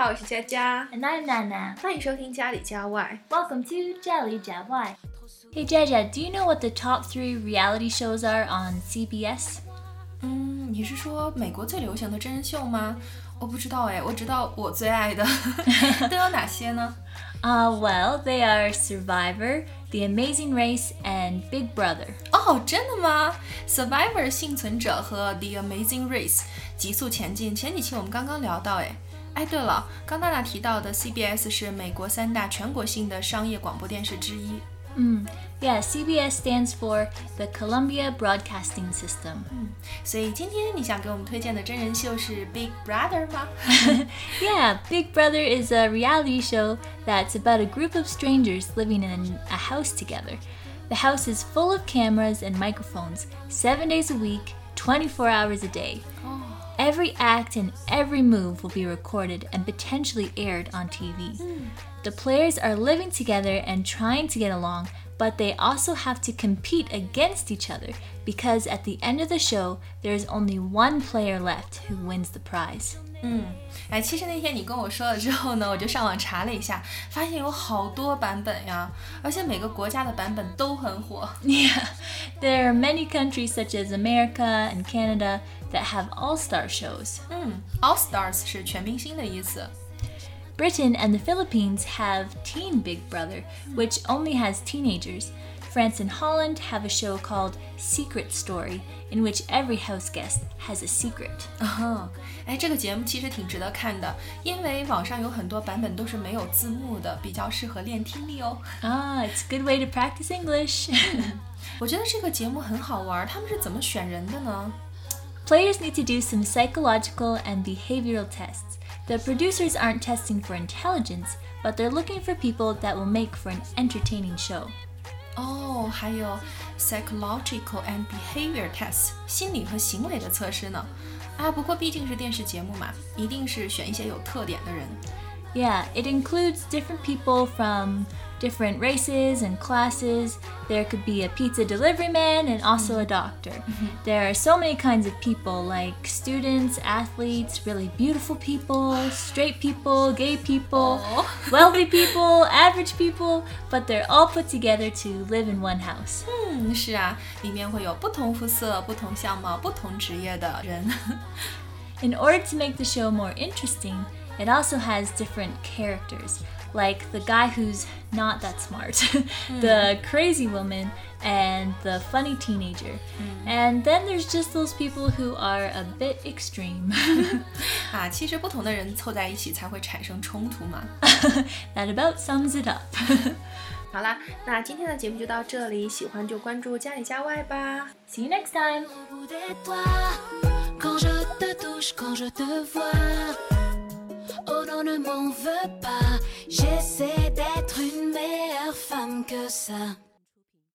好，我是佳佳。And I'm Nana. 欢迎收听家里家外。Welcome to 家里家外。Hey Jiajia, do you know what the top three reality shows are on CBS? 嗯，你是说美国最流行的真人秀吗？我不知道哎，我知道我最爱的都有哪些呢？啊、uh,，Well, they are Survivor, The Amazing Race, and Big Brother. 哦，真的吗？Survivor 幸存者和 The Amazing Race 极速前进，前几期我们刚刚聊到哎。诶哎，对了，刚娜娜提到的 CBS 是美国三大全国性的商业广播电视之一。 Yeah, CBS stands for the Columbia Broadcasting System. 所以今天你想给我们推荐的真人秀是 Big Brother 吗？ Yeah, Big Brother is a reality show that's about a group of strangers living in a house together. The house is full of cameras and microphones, seven days a week, 24 hours a day. Every act and every move will be recorded and potentially aired on TV. Hmm. The players are living together and trying to get along, but they also have to compete against each other because at the end of the show, there is only one player left who wins the prize. 嗯，哎，其实那天你跟我说了之后呢，我就上网查了一下，发现有好多版本呀，而且每个国家的版本都很火。 Yeah, there are many countries such as America and Canada that have all star shows. 嗯，All Stars 是全明星的意思。 Britain and the Philippines have Teen Big Brother, which only has teenagers. France and Holland have a show called Secret Story, in which every house guest has a secret. 哦，哎，这个节目其实挺值得看的，因为网上有很多版本都是没有字幕的，比较适合练听力哦。 Ah, it's a good way to practice English. 我觉得这个节目很好玩，他们是怎么选人的呢？ Players need to do some psychological and behavioral tests. The producers aren't testing for intelligence, but they're looking for people that will make for an entertaining show. 哦，还有 psychological and behavior tests 心理和行为的测试呢。啊，不过毕竟是电视节目嘛，一定是选一些有特点的人。 Yeah, it includes different people from different races and classes. There could be a pizza delivery man and also a doctor. There are so many kinds of people like students, athletes, really beautiful people, straight people, gay people, Oh. wealthy people, average people, but they're all put together to live in one house. 嗯，是啊，里面会有不同肤色、不同相貌、不同职业的人。 In order to make the show more interesting, it also has different characters, like the guy who's not that smart, the crazy woman, and the funny teenager. And then there's just those people who are a bit extreme. 啊，其实不同的人凑在一起才会产生冲突嘛。 that about sums it up. 好啦，那今天的节目就到这里，喜欢就关注家里家外吧。 See you next time. Au bout des doigts, quand je te touche, quand je te vois. Oh non, ne m'en veux pas. J'essaie d'être une meilleure femme que ça.